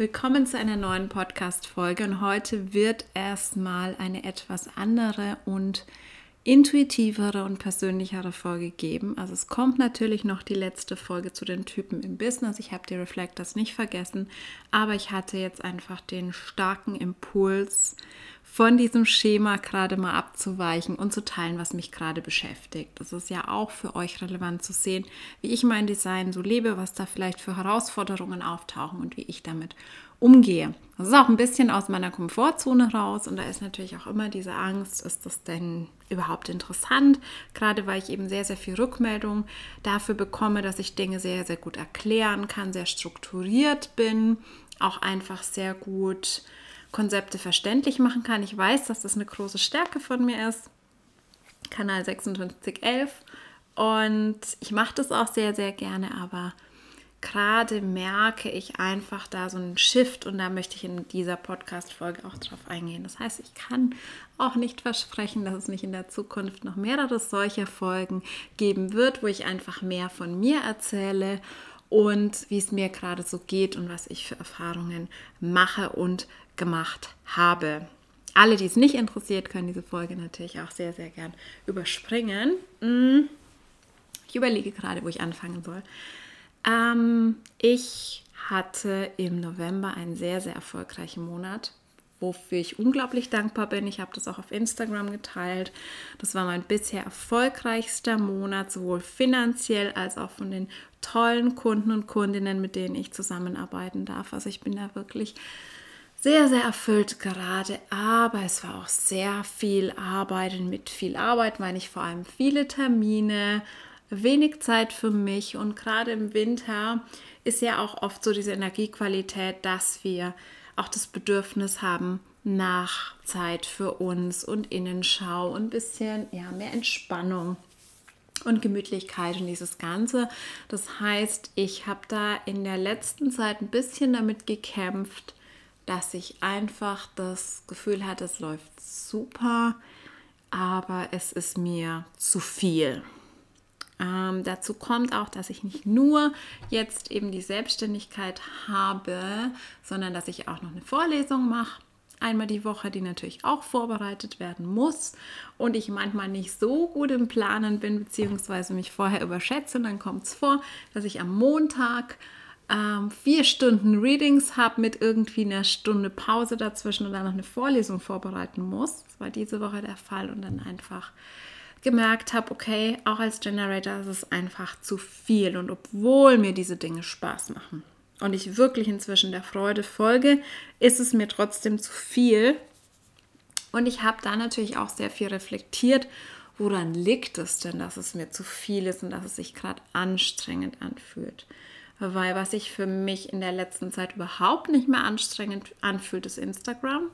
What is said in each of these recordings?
willkommen zu einer neuen Podcast-Folge und heute wird erstmal eine etwas andere und intuitivere und persönlichere Folge geben. Also es kommt natürlich noch die letzte Folge zu den Typen im Business. Ich habe die Reflectors nicht vergessen, aber ich hatte jetzt einfach den starken Impuls, von diesem Schema gerade mal abzuweichen und zu teilen, was mich gerade beschäftigt. Das ist ja auch für euch relevant zu sehen, wie ich mein Design so lebe, was da vielleicht für Herausforderungen auftauchen und wie ich damit umgehe. Das ist auch ein bisschen aus meiner Komfortzone raus und da ist natürlich auch immer diese Angst, ist das denn überhaupt interessant? Gerade weil ich eben sehr, sehr viel Rückmeldung dafür bekomme, dass ich Dinge sehr, sehr gut erklären kann, sehr strukturiert bin, auch einfach sehr gut Konzepte verständlich machen kann. Ich weiß, dass das eine große Stärke von mir ist. Kanal 5611. Und ich mache das auch sehr, sehr gerne, aber gerade merke ich einfach da so einen Shift und da möchte ich in dieser Podcast-Folge auch drauf eingehen. Das heißt, ich kann auch nicht versprechen, dass es nicht in der Zukunft noch mehrere solcher Folgen geben wird, wo ich einfach mehr von mir erzähle und wie es mir gerade so geht und was ich für Erfahrungen mache und gemacht habe. Alle, die es nicht interessiert, können diese Folge natürlich auch sehr, sehr gern überspringen. Mm. Ich überlege gerade, wo ich anfangen soll. Ähm, ich hatte im November einen sehr, sehr erfolgreichen Monat, wofür ich unglaublich dankbar bin. Ich habe das auch auf Instagram geteilt. Das war mein bisher erfolgreichster Monat, sowohl finanziell als auch von den tollen Kunden und Kundinnen, mit denen ich zusammenarbeiten darf. Also ich bin da wirklich sehr, sehr erfüllt gerade, aber es war auch sehr viel Arbeit. Und mit viel Arbeit meine ich vor allem viele Termine, wenig Zeit für mich. Und gerade im Winter ist ja auch oft so diese Energiequalität, dass wir auch das Bedürfnis haben nach Zeit für uns und Innenschau und ein bisschen ja, mehr Entspannung und Gemütlichkeit und dieses Ganze. Das heißt, ich habe da in der letzten Zeit ein bisschen damit gekämpft, dass ich einfach das Gefühl hatte, es läuft super, aber es ist mir zu viel. Ähm, dazu kommt auch, dass ich nicht nur jetzt eben die Selbstständigkeit habe, sondern dass ich auch noch eine Vorlesung mache einmal die Woche, die natürlich auch vorbereitet werden muss und ich manchmal nicht so gut im Planen bin, beziehungsweise mich vorher überschätze. Und dann kommt es vor, dass ich am Montag ähm, vier Stunden Readings habe mit irgendwie einer Stunde Pause dazwischen und dann noch eine Vorlesung vorbereiten muss. Das war diese Woche der Fall und dann einfach gemerkt habe, okay, auch als Generator ist es einfach zu viel und obwohl mir diese Dinge Spaß machen und ich wirklich inzwischen der Freude folge, ist es mir trotzdem zu viel. Und ich habe da natürlich auch sehr viel reflektiert, woran liegt es denn, dass es mir zu viel ist und dass es sich gerade anstrengend anfühlt weil was sich für mich in der letzten Zeit überhaupt nicht mehr anstrengend anfühlt, ist Instagram.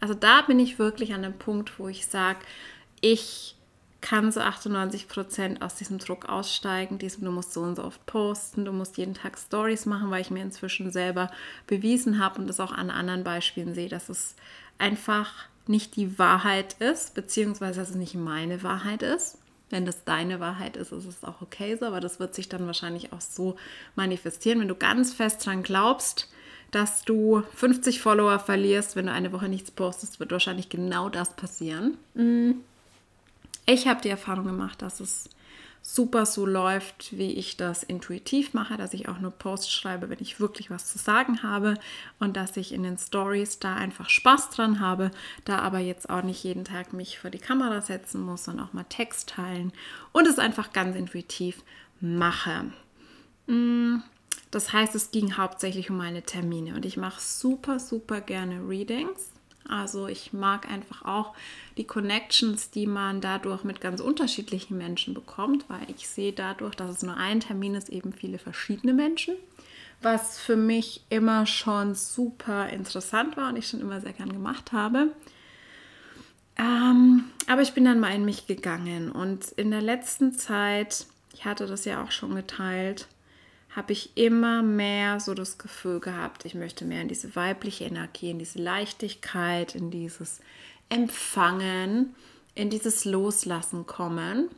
Also da bin ich wirklich an dem Punkt, wo ich sage, ich kann so 98 Prozent aus diesem Druck aussteigen. Diesem, du musst so und so oft posten, du musst jeden Tag Stories machen, weil ich mir inzwischen selber bewiesen habe und das auch an anderen Beispielen sehe, dass es einfach nicht die Wahrheit ist, beziehungsweise dass es nicht meine Wahrheit ist. Wenn das deine Wahrheit ist, ist es auch okay so, aber das wird sich dann wahrscheinlich auch so manifestieren. Wenn du ganz fest dran glaubst, dass du 50 Follower verlierst, wenn du eine Woche nichts postest, wird wahrscheinlich genau das passieren. Mm. Ich habe die Erfahrung gemacht, dass es super so läuft, wie ich das intuitiv mache, dass ich auch nur Posts schreibe, wenn ich wirklich was zu sagen habe und dass ich in den Stories da einfach Spaß dran habe, da aber jetzt auch nicht jeden Tag mich vor die Kamera setzen muss, sondern auch mal Text teilen und es einfach ganz intuitiv mache. Mm, das heißt, es ging hauptsächlich um meine Termine und ich mache super, super gerne Readings. Also ich mag einfach auch die Connections, die man dadurch mit ganz unterschiedlichen Menschen bekommt, weil ich sehe dadurch, dass es nur ein Termin ist, eben viele verschiedene Menschen, was für mich immer schon super interessant war und ich schon immer sehr gern gemacht habe. Ähm, aber ich bin dann mal in mich gegangen und in der letzten Zeit, ich hatte das ja auch schon geteilt, habe ich immer mehr so das Gefühl gehabt, ich möchte mehr in diese weibliche Energie, in diese Leichtigkeit, in dieses Empfangen, in dieses Loslassen kommen,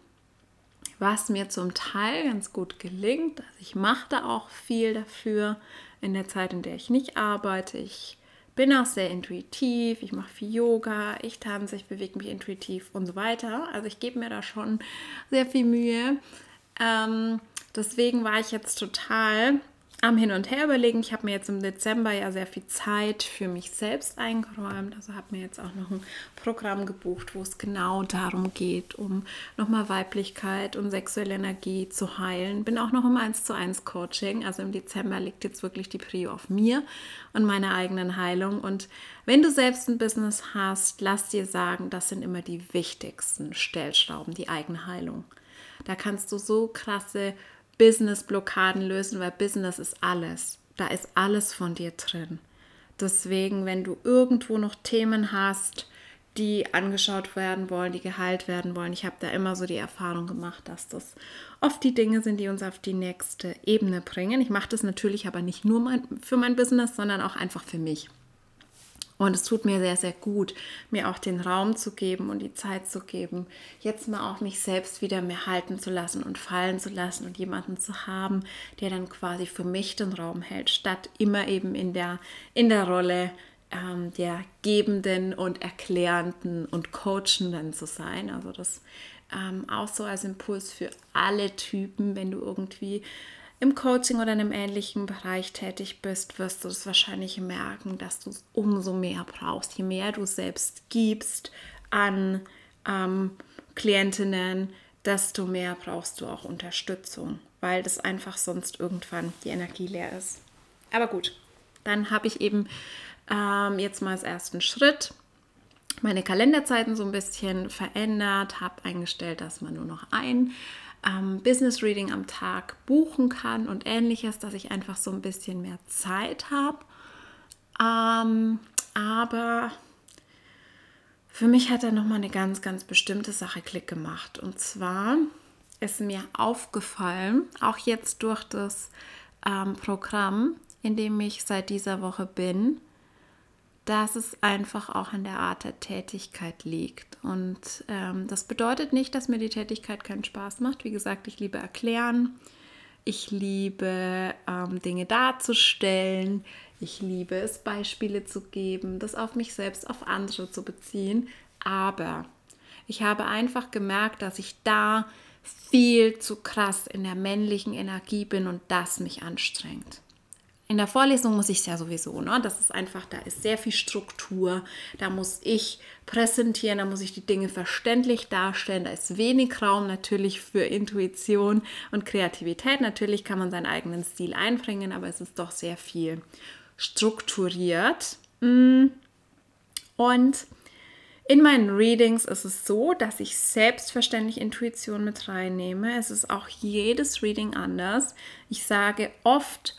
was mir zum Teil ganz gut gelingt. Also ich mache da auch viel dafür in der Zeit, in der ich nicht arbeite. Ich bin auch sehr intuitiv, ich mache viel Yoga, ich tanze, ich bewege mich intuitiv und so weiter. Also ich gebe mir da schon sehr viel Mühe. Ähm, deswegen war ich jetzt total am Hin und Her überlegen. Ich habe mir jetzt im Dezember ja sehr viel Zeit für mich selbst eingeräumt. Also habe mir jetzt auch noch ein Programm gebucht, wo es genau darum geht, um nochmal Weiblichkeit und sexuelle Energie zu heilen. Bin auch noch im 1 zu 1 Coaching. Also im Dezember liegt jetzt wirklich die Prio auf mir und meiner eigenen Heilung. Und wenn du selbst ein Business hast, lass dir sagen, das sind immer die wichtigsten Stellschrauben, die eigene Heilung. Da kannst du so krasse Business-Blockaden lösen, weil Business ist alles. Da ist alles von dir drin. Deswegen, wenn du irgendwo noch Themen hast, die angeschaut werden wollen, die geheilt werden wollen, ich habe da immer so die Erfahrung gemacht, dass das oft die Dinge sind, die uns auf die nächste Ebene bringen. Ich mache das natürlich aber nicht nur mein, für mein Business, sondern auch einfach für mich. Und es tut mir sehr, sehr gut, mir auch den Raum zu geben und die Zeit zu geben, jetzt mal auch mich selbst wieder mehr halten zu lassen und fallen zu lassen und jemanden zu haben, der dann quasi für mich den Raum hält, statt immer eben in der, in der Rolle ähm, der Gebenden und Erklärenden und Coachenden zu sein. Also das ähm, auch so als Impuls für alle Typen, wenn du irgendwie im Coaching oder in einem ähnlichen Bereich tätig bist, wirst du es wahrscheinlich merken, dass du es umso mehr brauchst. Je mehr du selbst gibst an ähm, Klientinnen, desto mehr brauchst du auch Unterstützung, weil das einfach sonst irgendwann die Energie leer ist. Aber gut, dann habe ich eben ähm, jetzt mal als ersten Schritt meine Kalenderzeiten so ein bisschen verändert, habe eingestellt, dass man nur noch ein ähm, Business Reading am Tag buchen kann und ähnliches, dass ich einfach so ein bisschen mehr Zeit habe. Ähm, aber für mich hat da nochmal eine ganz, ganz bestimmte Sache Klick gemacht. Und zwar ist mir aufgefallen, auch jetzt durch das ähm, Programm, in dem ich seit dieser Woche bin, dass es einfach auch an der Art der Tätigkeit liegt. Und ähm, das bedeutet nicht, dass mir die Tätigkeit keinen Spaß macht. Wie gesagt, ich liebe erklären, ich liebe ähm, Dinge darzustellen, ich liebe es, Beispiele zu geben, das auf mich selbst, auf andere zu beziehen. Aber ich habe einfach gemerkt, dass ich da viel zu krass in der männlichen Energie bin und das mich anstrengt. In der Vorlesung muss ich es ja sowieso, ne? Das ist einfach, da ist sehr viel Struktur, da muss ich präsentieren, da muss ich die Dinge verständlich darstellen, da ist wenig Raum natürlich für Intuition und Kreativität. Natürlich kann man seinen eigenen Stil einbringen, aber es ist doch sehr viel strukturiert. Mm. Und in meinen Readings ist es so, dass ich selbstverständlich Intuition mit reinnehme. Es ist auch jedes Reading anders. Ich sage oft,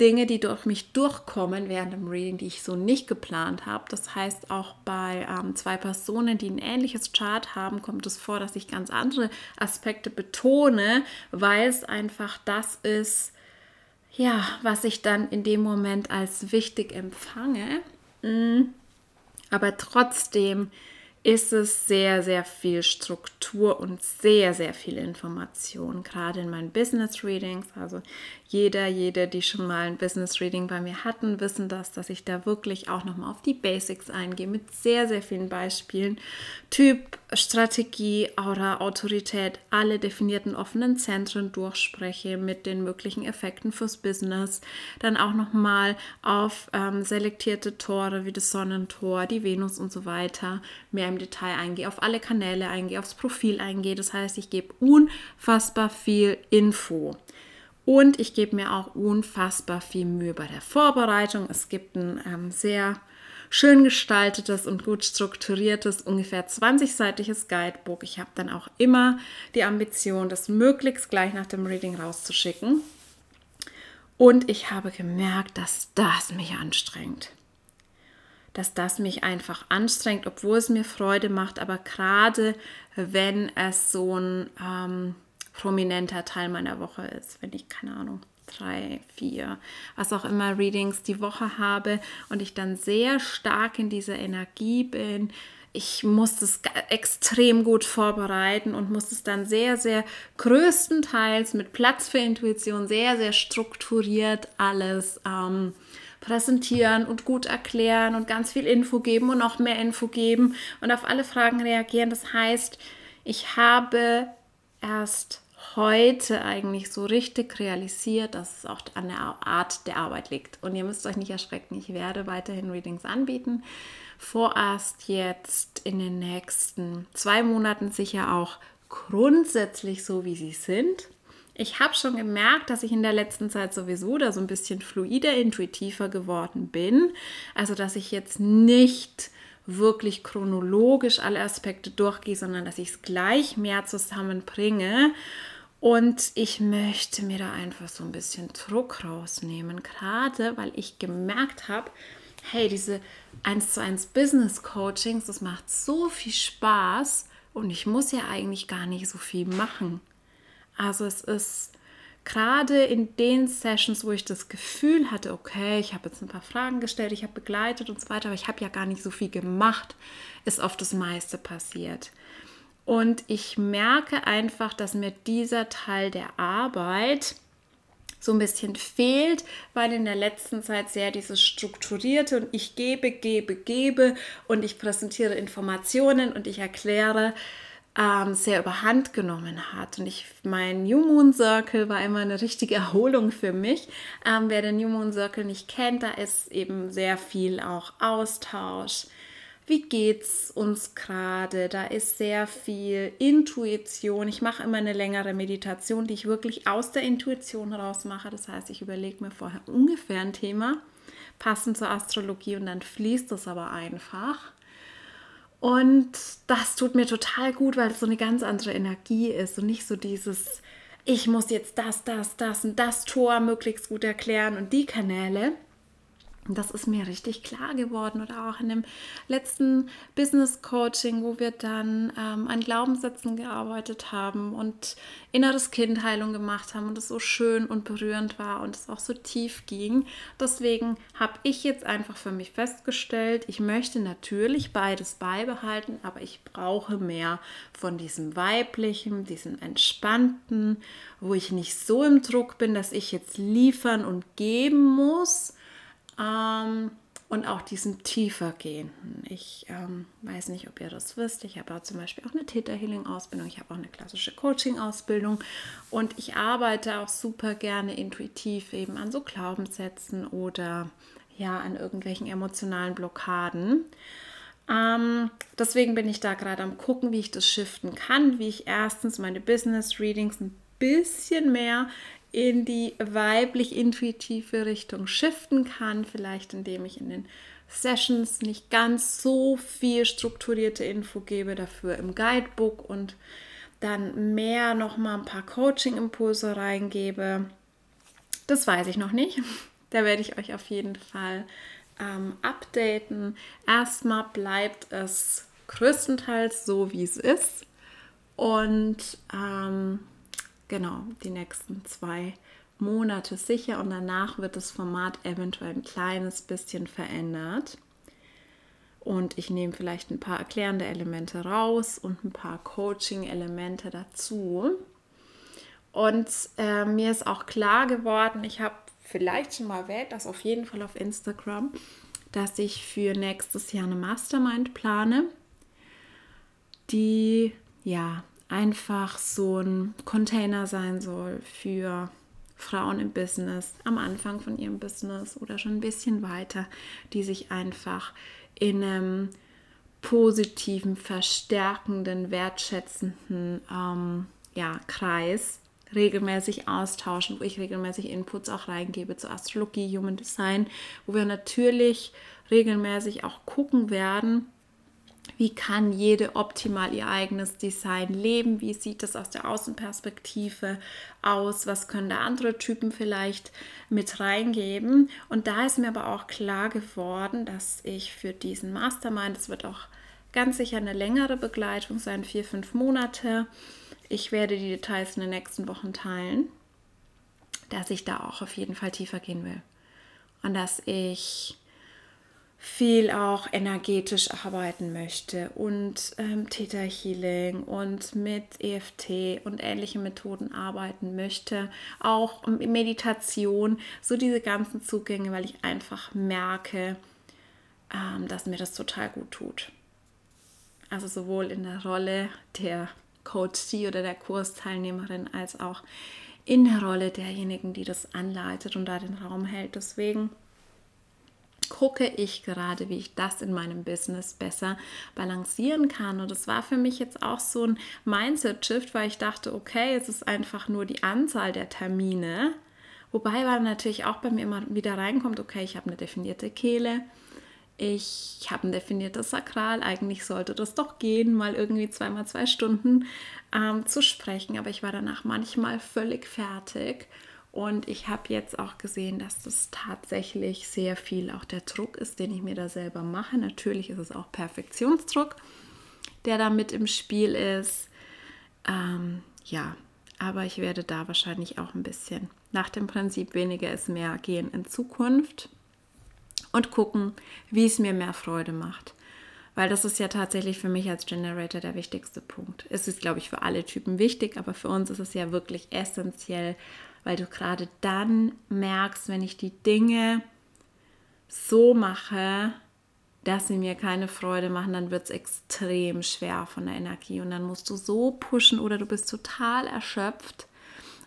Dinge, die durch mich durchkommen während dem Reading, die ich so nicht geplant habe. Das heißt, auch bei ähm, zwei Personen, die ein ähnliches Chart haben, kommt es vor, dass ich ganz andere Aspekte betone, weil es einfach das ist, ja, was ich dann in dem Moment als wichtig empfange. Mm. Aber trotzdem ist es sehr, sehr viel Struktur und sehr, sehr viel Information, gerade in meinen Business Readings. Also jeder, jede, die schon mal ein Business Reading bei mir hatten, wissen das, dass ich da wirklich auch nochmal auf die Basics eingehe mit sehr, sehr vielen Beispielen. Typ, Strategie, Aura, Autorität, alle definierten offenen Zentren durchspreche mit den möglichen Effekten fürs Business. Dann auch nochmal auf ähm, selektierte Tore wie das Sonnentor, die Venus und so weiter mehr im Detail eingehe, auf alle Kanäle eingehe, aufs Profil eingehe. Das heißt, ich gebe unfassbar viel Info. Und ich gebe mir auch unfassbar viel Mühe bei der Vorbereitung. Es gibt ein ähm, sehr schön gestaltetes und gut strukturiertes, ungefähr 20-seitiges Guidebook. Ich habe dann auch immer die Ambition, das möglichst gleich nach dem Reading rauszuschicken. Und ich habe gemerkt, dass das mich anstrengt. Dass das mich einfach anstrengt, obwohl es mir Freude macht. Aber gerade wenn es so ein ähm, prominenter Teil meiner Woche ist, wenn ich keine Ahnung drei, vier, was auch immer Readings die Woche habe und ich dann sehr stark in dieser Energie bin, ich musste es extrem gut vorbereiten und musste es dann sehr, sehr größtenteils mit Platz für Intuition, sehr, sehr strukturiert alles ähm, präsentieren und gut erklären und ganz viel Info geben und noch mehr Info geben und auf alle Fragen reagieren. Das heißt, ich habe erst heute eigentlich so richtig realisiert, dass es auch an der Art der Arbeit liegt. Und ihr müsst euch nicht erschrecken, ich werde weiterhin Readings anbieten vorerst jetzt in den nächsten zwei Monaten sicher auch grundsätzlich so, wie sie sind. Ich habe schon gemerkt, dass ich in der letzten Zeit sowieso da so ein bisschen fluider, intuitiver geworden bin. Also, dass ich jetzt nicht wirklich chronologisch alle Aspekte durchgehe, sondern dass ich es gleich mehr zusammenbringe. Und ich möchte mir da einfach so ein bisschen Druck rausnehmen, gerade weil ich gemerkt habe, hey, diese 1 zu 1 Business Coachings, das macht so viel Spaß und ich muss ja eigentlich gar nicht so viel machen. Also es ist gerade in den Sessions, wo ich das Gefühl hatte, okay, ich habe jetzt ein paar Fragen gestellt, ich habe begleitet und so weiter, aber ich habe ja gar nicht so viel gemacht, ist oft das meiste passiert. Und ich merke einfach, dass mir dieser Teil der Arbeit so ein bisschen fehlt, weil in der letzten Zeit sehr dieses strukturierte und ich gebe, gebe, gebe und ich präsentiere Informationen und ich erkläre ähm, sehr überhand genommen hat. Und ich, mein New Moon Circle war immer eine richtige Erholung für mich. Ähm, wer den New Moon Circle nicht kennt, da ist eben sehr viel auch Austausch wie geht's uns gerade? Da ist sehr viel Intuition. Ich mache immer eine längere Meditation, die ich wirklich aus der Intuition heraus mache. Das heißt, ich überlege mir vorher ungefähr ein Thema, passend zur Astrologie, und dann fließt es aber einfach. Und das tut mir total gut, weil es so eine ganz andere Energie ist und nicht so dieses, ich muss jetzt das, das, das und das Tor möglichst gut erklären und die Kanäle, das ist mir richtig klar geworden oder auch in dem letzten Business Coaching, wo wir dann ähm, an Glaubenssätzen gearbeitet haben und inneres Kindheilung gemacht haben und es so schön und berührend war und es auch so tief ging. Deswegen habe ich jetzt einfach für mich festgestellt, ich möchte natürlich beides beibehalten, aber ich brauche mehr von diesem weiblichen, diesem entspannten, wo ich nicht so im Druck bin, dass ich jetzt liefern und geben muss ähm, und auch diesen tiefer gehenden. Ich ähm, weiß nicht, ob ihr das wisst. Ich habe zum Beispiel auch eine Theta Healing Ausbildung. Ich habe auch eine klassische Coaching Ausbildung und ich arbeite auch super gerne intuitiv eben an so Glaubenssätzen oder ja an irgendwelchen emotionalen Blockaden. Ähm, deswegen bin ich da gerade am gucken, wie ich das shiften kann, wie ich erstens meine Business Readings ein bisschen mehr in die weiblich intuitive Richtung shiften kann, vielleicht indem ich in den Sessions nicht ganz so viel strukturierte Info gebe, dafür im Guidebook und dann mehr noch mal ein paar Coaching Impulse reingebe. Das weiß ich noch nicht. Da werde ich euch auf jeden Fall ähm, updaten. Erstmal bleibt es größtenteils so, wie es ist. Und ähm, genau, die nächsten zwei Monate sicher und danach wird das Format eventuell ein kleines bisschen verändert. Und ich nehme vielleicht ein paar erklärende Elemente raus und ein paar Coaching-Elemente dazu. Und äh, mir ist auch klar geworden, ich habe vielleicht schon mal erwähnt, das auf jeden Fall auf Instagram, dass ich für nächstes Jahr eine Mastermind plane, die ja einfach so ein Container sein soll für Frauen im Business, am Anfang von ihrem Business oder schon ein bisschen weiter, die sich einfach in einem positiven, verstärkenden, wertschätzenden ähm, ja, Kreis regelmäßig austauschen, wo ich regelmäßig Inputs auch reingebe zu Astrologie, Human Design, wo wir natürlich regelmäßig auch gucken werden, wie kann jede optimal ihr eigenes Design leben? Wie sieht das aus der Außenperspektive aus? Was können da andere Typen vielleicht mit reingeben? Und da ist mir aber auch klar geworden, dass ich für diesen Mastermind, das wird auch ganz sicher eine längere Begleitung sein, vier, fünf Monate. Ich werde die Details in den nächsten Wochen teilen, dass ich da auch auf jeden Fall tiefer gehen will. Und dass ich viel auch energetisch arbeiten möchte und ähm, Theta Healing und mit EFT und ähnlichen Methoden arbeiten möchte, auch Meditation, so diese ganzen Zugänge, weil ich einfach merke, ähm, dass mir das total gut tut. Also sowohl in der Rolle der Coachie oder der Kursteilnehmerin als auch in der Rolle derjenigen, die das anleitet und da den Raum hält. Deswegen gucke ich gerade, wie ich das in meinem Business besser balancieren kann. Und das war für mich jetzt auch so ein Mindset-Shift, weil ich dachte, okay, es ist einfach nur die Anzahl der Termine. Wobei man natürlich auch bei mir immer wieder reinkommt, okay, ich habe eine definierte Kehle, ich habe ein definiertes Sakral, eigentlich sollte das doch gehen, mal irgendwie zweimal zwei Stunden ähm, zu sprechen, aber ich war danach manchmal völlig fertig und ich habe jetzt auch gesehen, dass das tatsächlich sehr viel auch der Druck ist, den ich mir da selber mache. Natürlich ist es auch Perfektionsdruck, der da mit im Spiel ist. Ähm, ja, aber ich werde da wahrscheinlich auch ein bisschen nach dem Prinzip weniger ist mehr gehen in Zukunft und gucken, wie es mir mehr Freude macht. Weil das ist ja tatsächlich für mich als Generator der wichtigste Punkt. Es ist, glaube ich, für alle Typen wichtig, aber für uns ist es ja wirklich essentiell, weil du gerade dann merkst, wenn ich die Dinge so mache, dass sie mir keine Freude machen, dann wird es extrem schwer von der Energie und dann musst du so pushen oder du bist total erschöpft.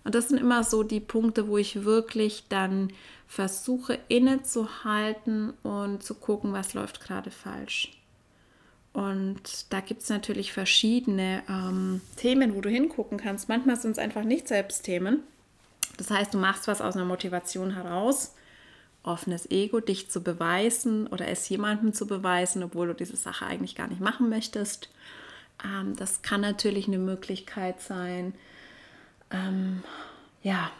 Und das sind immer so die Punkte, wo ich wirklich dann versuche innezuhalten und zu gucken, was läuft gerade falsch. Und da gibt es natürlich verschiedene ähm, Themen, wo du hingucken kannst. Manchmal sind es einfach nicht Selbstthemen. Das heißt, du machst was aus einer Motivation heraus, offenes Ego, dich zu beweisen oder es jemandem zu beweisen, obwohl du diese Sache eigentlich gar nicht machen möchtest. Ähm, das kann natürlich eine Möglichkeit sein. Ähm, ja,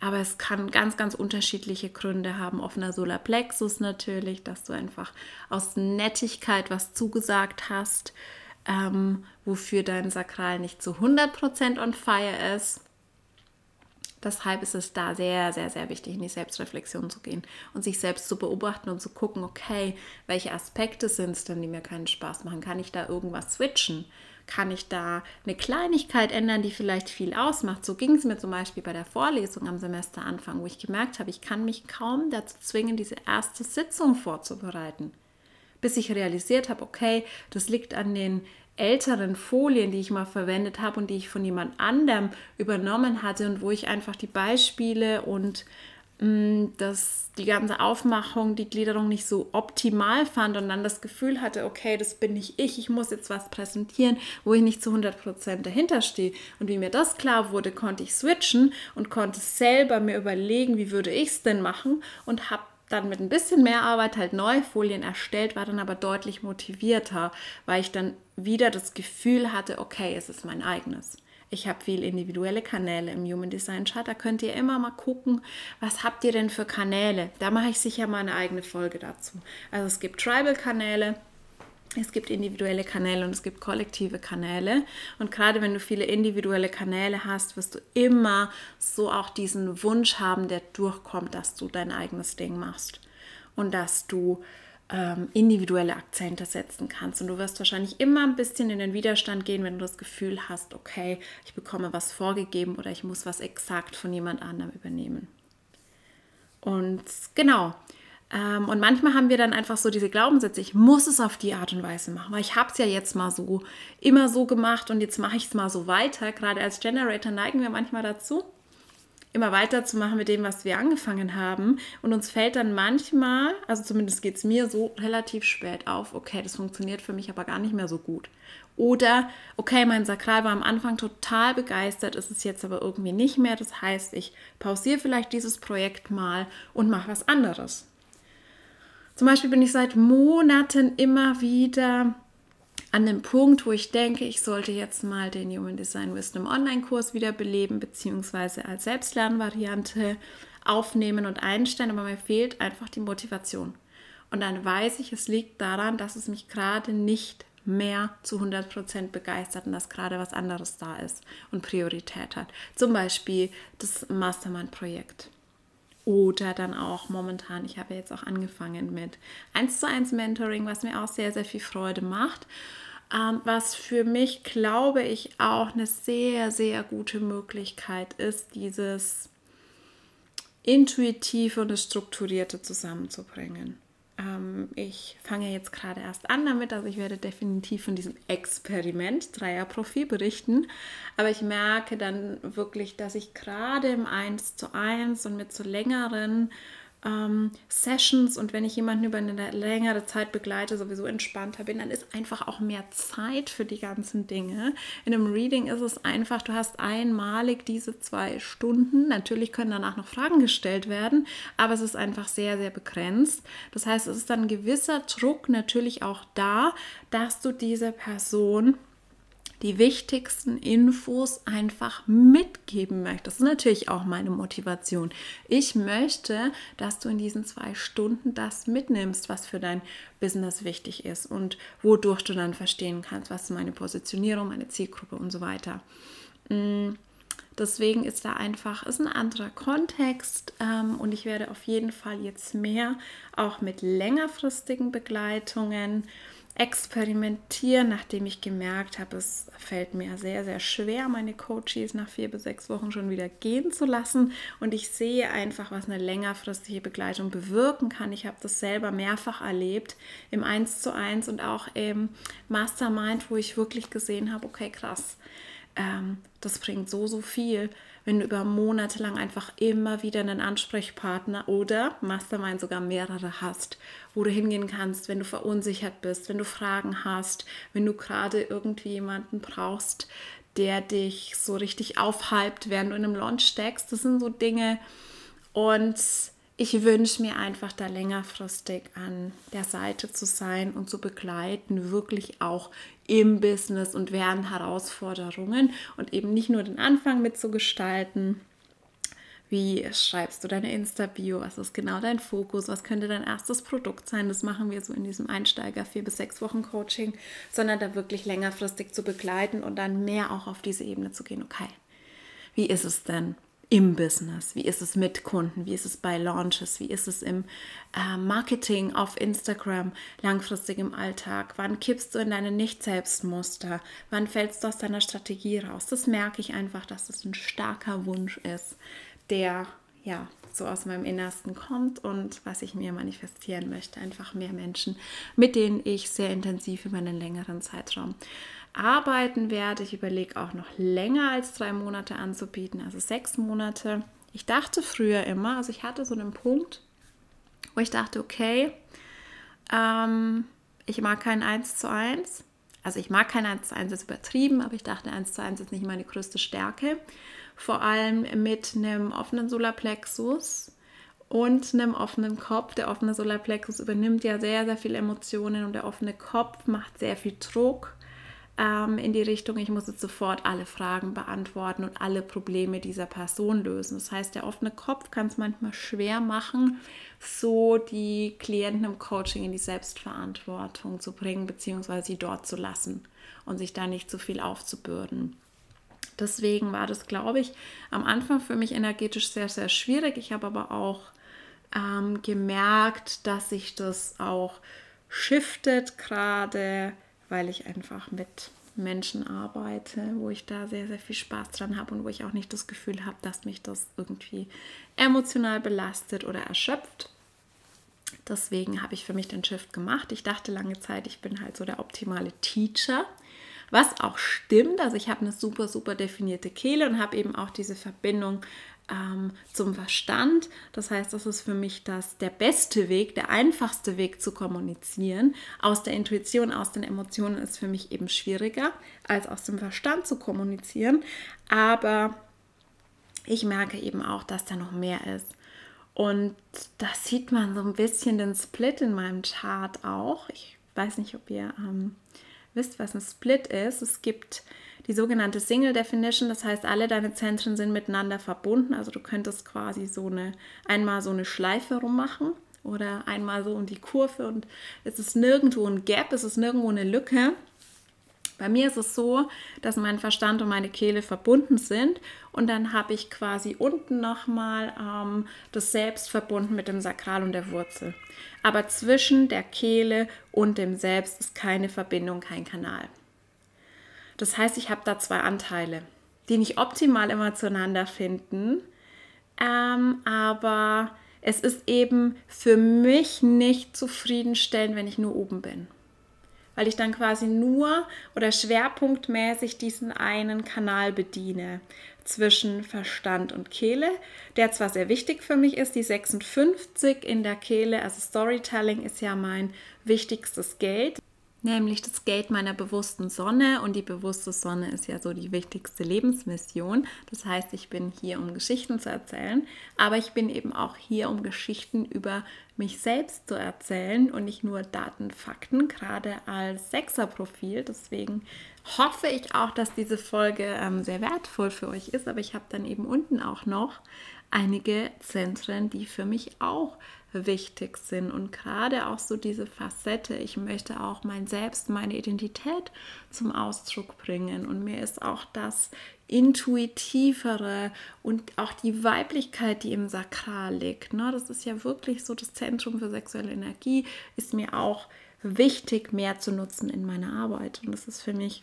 aber es kann ganz, ganz unterschiedliche Gründe haben. Offener Solarplexus natürlich, dass du einfach aus Nettigkeit was zugesagt hast, ähm, wofür dein Sakral nicht zu 100% on fire ist. Deshalb ist es da sehr, sehr, sehr wichtig, in die Selbstreflexion zu gehen und sich selbst zu beobachten und zu gucken, okay, welche Aspekte sind es denn, die mir keinen Spaß machen? Kann ich da irgendwas switchen? Kann ich da eine Kleinigkeit ändern, die vielleicht viel ausmacht? So ging es mir zum Beispiel bei der Vorlesung am Semesteranfang, wo ich gemerkt habe, ich kann mich kaum dazu zwingen, diese erste Sitzung vorzubereiten. Bis ich realisiert habe, okay, das liegt an den älteren Folien, die ich mal verwendet habe und die ich von jemand anderem übernommen hatte und wo ich einfach die Beispiele und mh, mm, das, die ganze Aufmachung, die Gliederung nicht so optimal fand und dann das Gefühl hatte, okay, das bin nicht ich, ich muss jetzt was präsentieren, wo ich nicht zu 100% dahinter stehe. Und wie mir das klar wurde, konnte ich switchen und konnte selber mir überlegen, wie würde ich es denn machen und habe dann mit ein bisschen mehr Arbeit halt neue Folien erstellt, war dann aber deutlich motivierter, weil ich dann wieder das Gefühl hatte, okay, es ist mein eigenes. Ich habe viel individuelle Kanäle im Human Design Chart. Da könnt ihr immer mal gucken, was habt ihr denn für Kanäle? Da mache ich sicher mal eine eigene Folge dazu. Also es gibt Tribal-Kanäle, es gibt individuelle Kanäle und es gibt kollektive Kanäle. Und gerade wenn du viele individuelle Kanäle hast, wirst du immer so auch diesen Wunsch haben, der durchkommt, dass du dein eigenes Ding machst und dass du ähm, individuelle Akzente setzen kannst. Und du wirst wahrscheinlich immer ein bisschen in den Widerstand gehen, wenn du das Gefühl hast, okay, ich bekomme was vorgegeben oder ich muss was exakt von jemand anderem übernehmen. Und genau, und manchmal haben wir dann einfach so diese Glaubenssätze, ich muss es auf die Art und Weise machen, weil ich habe es ja jetzt mal so immer so gemacht und jetzt mache ich es mal so weiter. Gerade als Generator neigen wir manchmal dazu, immer weiterzumachen mit dem, was wir angefangen haben. Und uns fällt dann manchmal, also zumindest geht es mir so relativ spät auf, okay, das funktioniert für mich aber gar nicht mehr so gut. Oder, okay, mein Sakral war am Anfang total begeistert, ist es jetzt aber irgendwie nicht mehr. Das heißt, ich pausiere vielleicht dieses Projekt mal und mache was anderes. Zum Beispiel bin ich seit Monaten immer wieder an dem Punkt, wo ich denke, ich sollte jetzt mal den Human Design Wisdom Online-Kurs wiederbeleben, beziehungsweise als Selbstlernvariante aufnehmen und einstellen, aber mir fehlt einfach die Motivation. Und dann weiß ich, es liegt daran, dass es mich gerade nicht mehr zu 100% begeistert und dass gerade was anderes da ist und Priorität hat. Zum Beispiel das Mastermind-Projekt. Oder dann auch momentan, ich habe jetzt auch angefangen mit 1 zu 1 Mentoring, was mir auch sehr, sehr viel Freude macht. Ähm, was für mich, glaube ich, auch eine sehr, sehr gute Möglichkeit ist, dieses intuitive und das strukturierte zusammenzubringen. Ähm, ich fange jetzt gerade erst an damit, also ich werde definitiv von diesem Experiment Dreierprofil berichten. Aber ich merke dann wirklich, dass ich gerade im 1 zu 1 und mit so längeren ähm, Sessions und wenn ich jemanden über eine längere Zeit begleite, sowieso entspannter bin, dann ist einfach auch mehr Zeit für die ganzen Dinge. In einem Reading ist es einfach, du hast einmalig diese zwei Stunden. Natürlich können danach noch Fragen gestellt werden, aber es ist einfach sehr, sehr begrenzt. Das heißt, es ist dann ein gewisser Druck natürlich auch da, dass du diese Person die wichtigsten Infos einfach mitgeben möchtest. Das ist natürlich auch meine Motivation. Ich möchte, dass du in diesen zwei Stunden das mitnimmst, was für dein Business wichtig ist und wodurch du dann verstehen kannst, was meine Positionierung, meine Zielgruppe und so weiter. Mm, deswegen ist da einfach, ist ein anderer Kontext ähm, und ich werde auf jeden Fall jetzt mehr auch mit längerfristigen Begleitungen experimentieren, nachdem ich gemerkt habe, es fällt mir sehr, sehr schwer, meine Coaches nach vier bis sechs Wochen schon wieder gehen zu lassen. Und ich sehe einfach, was eine längerfristige Begleitung bewirken kann. Ich habe das selber mehrfach erlebt im 1 zu 1 und auch im Mastermind, wo ich wirklich gesehen habe, okay, krass, ähm, das bringt so, so viel wenn du über Monate lang einfach immer wieder einen Ansprechpartner oder Mastermind sogar mehrere hast, wo du hingehen kannst, wenn du verunsichert bist, wenn du Fragen hast, wenn du gerade irgendwie jemanden brauchst, der dich so richtig aufhypt, während du in einem Launch steckst. Das sind so Dinge und ich wünsche mir einfach da längerfristig an der Seite zu sein und zu begleiten, wirklich auch im Business und während Herausforderungen und eben nicht nur den Anfang mitzugestalten. Wie schreibst du deine Insta-Bio? Was ist genau dein Fokus? Was könnte dein erstes Produkt sein? Das machen wir so in diesem Einsteiger vier bis sechs Wochen Coaching, sondern da wirklich längerfristig zu begleiten und dann mehr auch auf diese Ebene zu gehen. Okay, wie ist es denn? Im Business? Wie ist es mit Kunden? Wie ist es bei Launches? Wie ist es im äh, Marketing auf Instagram, langfristig im Alltag? Wann kippst du in deine Nicht-Selbstmuster? Wann fällst du aus deiner Strategie raus? Das merke ich einfach, dass das ein starker Wunsch ist, der ja so aus meinem Innersten kommt und was ich mir manifestieren möchte. Einfach mehr Menschen, mit denen ich sehr intensiv über einen längeren Zeitraum arbeiten werde. Ich überlege auch noch länger als drei Monate anzubieten, also sechs Monate. Ich dachte früher immer, also ich hatte so einen Punkt, wo ich dachte, okay, ähm, ich mag kein 1 zu 1. Also ich mag kein 1 zu 1, ist übertrieben, aber ich dachte, 1 zu 1 ist nicht meine größte Stärke. Vor allem mit einem offenen Solarplexus und einem offenen Kopf. Der offene Solarplexus übernimmt ja sehr, sehr viele Emotionen und der offene Kopf macht sehr viel Druck ähm, in die Richtung, ich muss jetzt sofort alle Fragen beantworten und alle Probleme dieser Person lösen. Das heißt, der offene Kopf kann es manchmal schwer machen, so die Klienten im Coaching in die Selbstverantwortung zu bringen, beziehungsweise sie dort zu lassen und sich da nicht zu viel aufzubürden. Deswegen war das, glaube ich, am Anfang für mich energetisch sehr, sehr schwierig. Ich habe aber auch ähm, gemerkt, dass sich das auch shiftet gerade weil ich einfach mit Menschen arbeite, wo ich da sehr, sehr viel Spaß dran habe und wo ich auch nicht das Gefühl habe, dass mich das irgendwie emotional belastet oder erschöpft. Deswegen habe ich für mich den Shift gemacht. Ich dachte lange Zeit, ich bin halt so der optimale Teacher, was auch stimmt. Also ich habe eine super, super definierte Kehle und habe eben auch diese Verbindung ähm, zum Verstand. Das heißt, das ist für mich das, der beste Weg, der einfachste Weg zu kommunizieren. Aus der Intuition, aus den Emotionen ist für mich eben schwieriger, als aus dem Verstand zu kommunizieren. Aber ich merke eben auch, dass da noch mehr ist. Und da sieht man so ein bisschen den Split in meinem Chart auch. Ich weiß nicht, ob ihr ähm, wisst, was ein Split ist. Es gibt die sogenannte Single Definition, das heißt, alle deine Zentren sind miteinander verbunden. Also du könntest quasi so eine einmal so eine Schleife rummachen oder einmal so um die Kurve und es ist nirgendwo ein Gap, es ist nirgendwo eine Lücke. Bei mir ist es so, dass mein Verstand und meine Kehle verbunden sind und dann habe ich quasi unten nochmal ähm, das Selbst verbunden mit dem Sakral und der Wurzel. Aber zwischen der Kehle und dem Selbst ist keine Verbindung, kein Kanal. Das heißt, ich habe da zwei Anteile, die nicht optimal immer zueinander finden, ähm, aber es ist eben für mich nicht zufriedenstellend, wenn ich nur oben bin weil ich dann quasi nur oder schwerpunktmäßig diesen einen Kanal bediene zwischen Verstand und Kehle, der zwar sehr wichtig für mich ist, die 56 in der Kehle, also Storytelling ist ja mein wichtigstes Geld nämlich das Gate meiner bewussten Sonne. Und die bewusste Sonne ist ja so die wichtigste Lebensmission. Das heißt, ich bin hier, um Geschichten zu erzählen, aber ich bin eben auch hier, um Geschichten über mich selbst zu erzählen und nicht nur Daten, Fakten, gerade als Sechserprofil. Deswegen hoffe ich auch, dass diese Folge ähm, sehr wertvoll für euch ist. Aber ich habe dann eben unten auch noch einige Zentren, die für mich auch wichtig sind. Und gerade auch so diese Facette, ich möchte auch mein Selbst, meine Identität zum Ausdruck bringen. Und mir ist auch das Intuitivere und auch die Weiblichkeit, die im Sakral liegt. Ne? Das ist ja wirklich so das Zentrum für sexuelle Energie, ist mir auch wichtig, mehr zu nutzen in meiner Arbeit. Und das ist für mich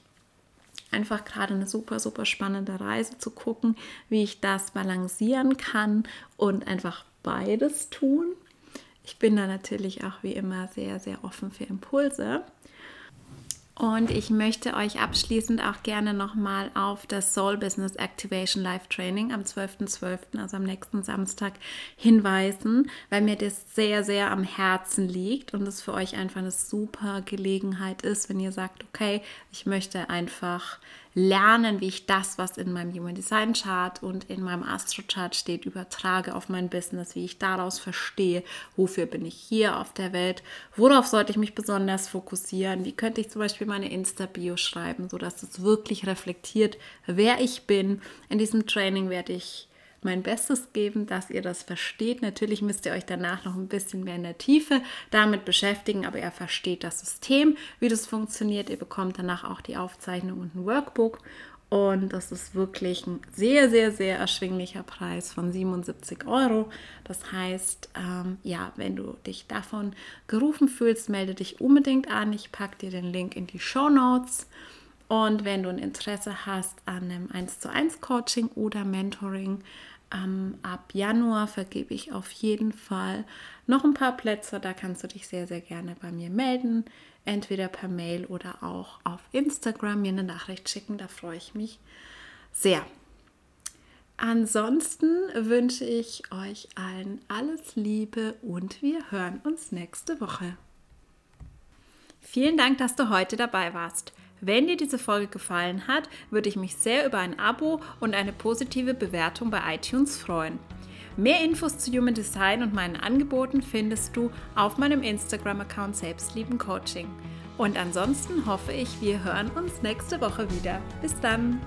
einfach gerade eine super, super spannende Reise zu gucken, wie ich das balancieren kann und einfach beides tun. Ich bin da natürlich auch wie immer sehr, sehr offen für Impulse. Und ich möchte euch abschließend auch gerne nochmal auf das Soul Business Activation Live Training am 12.12., .12., also am nächsten Samstag, hinweisen, weil mir das sehr, sehr am Herzen liegt und es für euch einfach eine super Gelegenheit ist, wenn ihr sagt, okay, ich möchte einfach lernen, wie ich das, was in meinem Human Design Chart und in meinem Astro Chart steht, übertrage auf mein Business, wie ich daraus verstehe, wofür bin ich hier auf der Welt, worauf sollte ich mich besonders fokussieren, wie könnte ich zum Beispiel meine Insta-Bio schreiben, sodass es wirklich reflektiert, wer ich bin. In diesem Training werde ich mein Bestes geben, dass ihr das versteht. Natürlich müsst ihr euch danach noch ein bisschen mehr in der Tiefe damit beschäftigen, aber ihr versteht das System, wie das funktioniert. Ihr bekommt danach auch die Aufzeichnung und ein Workbook. Und das ist wirklich ein sehr, sehr, sehr erschwinglicher Preis von 77 Euro. Das heißt, ähm, ja, wenn du dich davon gerufen fühlst, melde dich unbedingt an. Ich packe dir den Link in die Show Notes. Und wenn du ein Interesse hast an einem 1 zu 1 Coaching oder Mentoring, ähm, ab Januar vergebe ich auf jeden Fall noch ein paar Plätze. Da kannst du dich sehr, sehr gerne bei mir melden. Entweder per Mail oder auch auf Instagram mir eine Nachricht schicken. Da freue ich mich sehr. Ansonsten wünsche ich euch allen alles Liebe und wir hören uns nächste Woche. Vielen Dank, dass du heute dabei warst. Wenn dir diese Folge gefallen hat, würde ich mich sehr über ein Abo und eine positive Bewertung bei iTunes freuen. Mehr Infos zu Human Design und meinen Angeboten findest du auf meinem Instagram-Account Selbstlieben Coaching. Und ansonsten hoffe ich, wir hören uns nächste Woche wieder. Bis dann!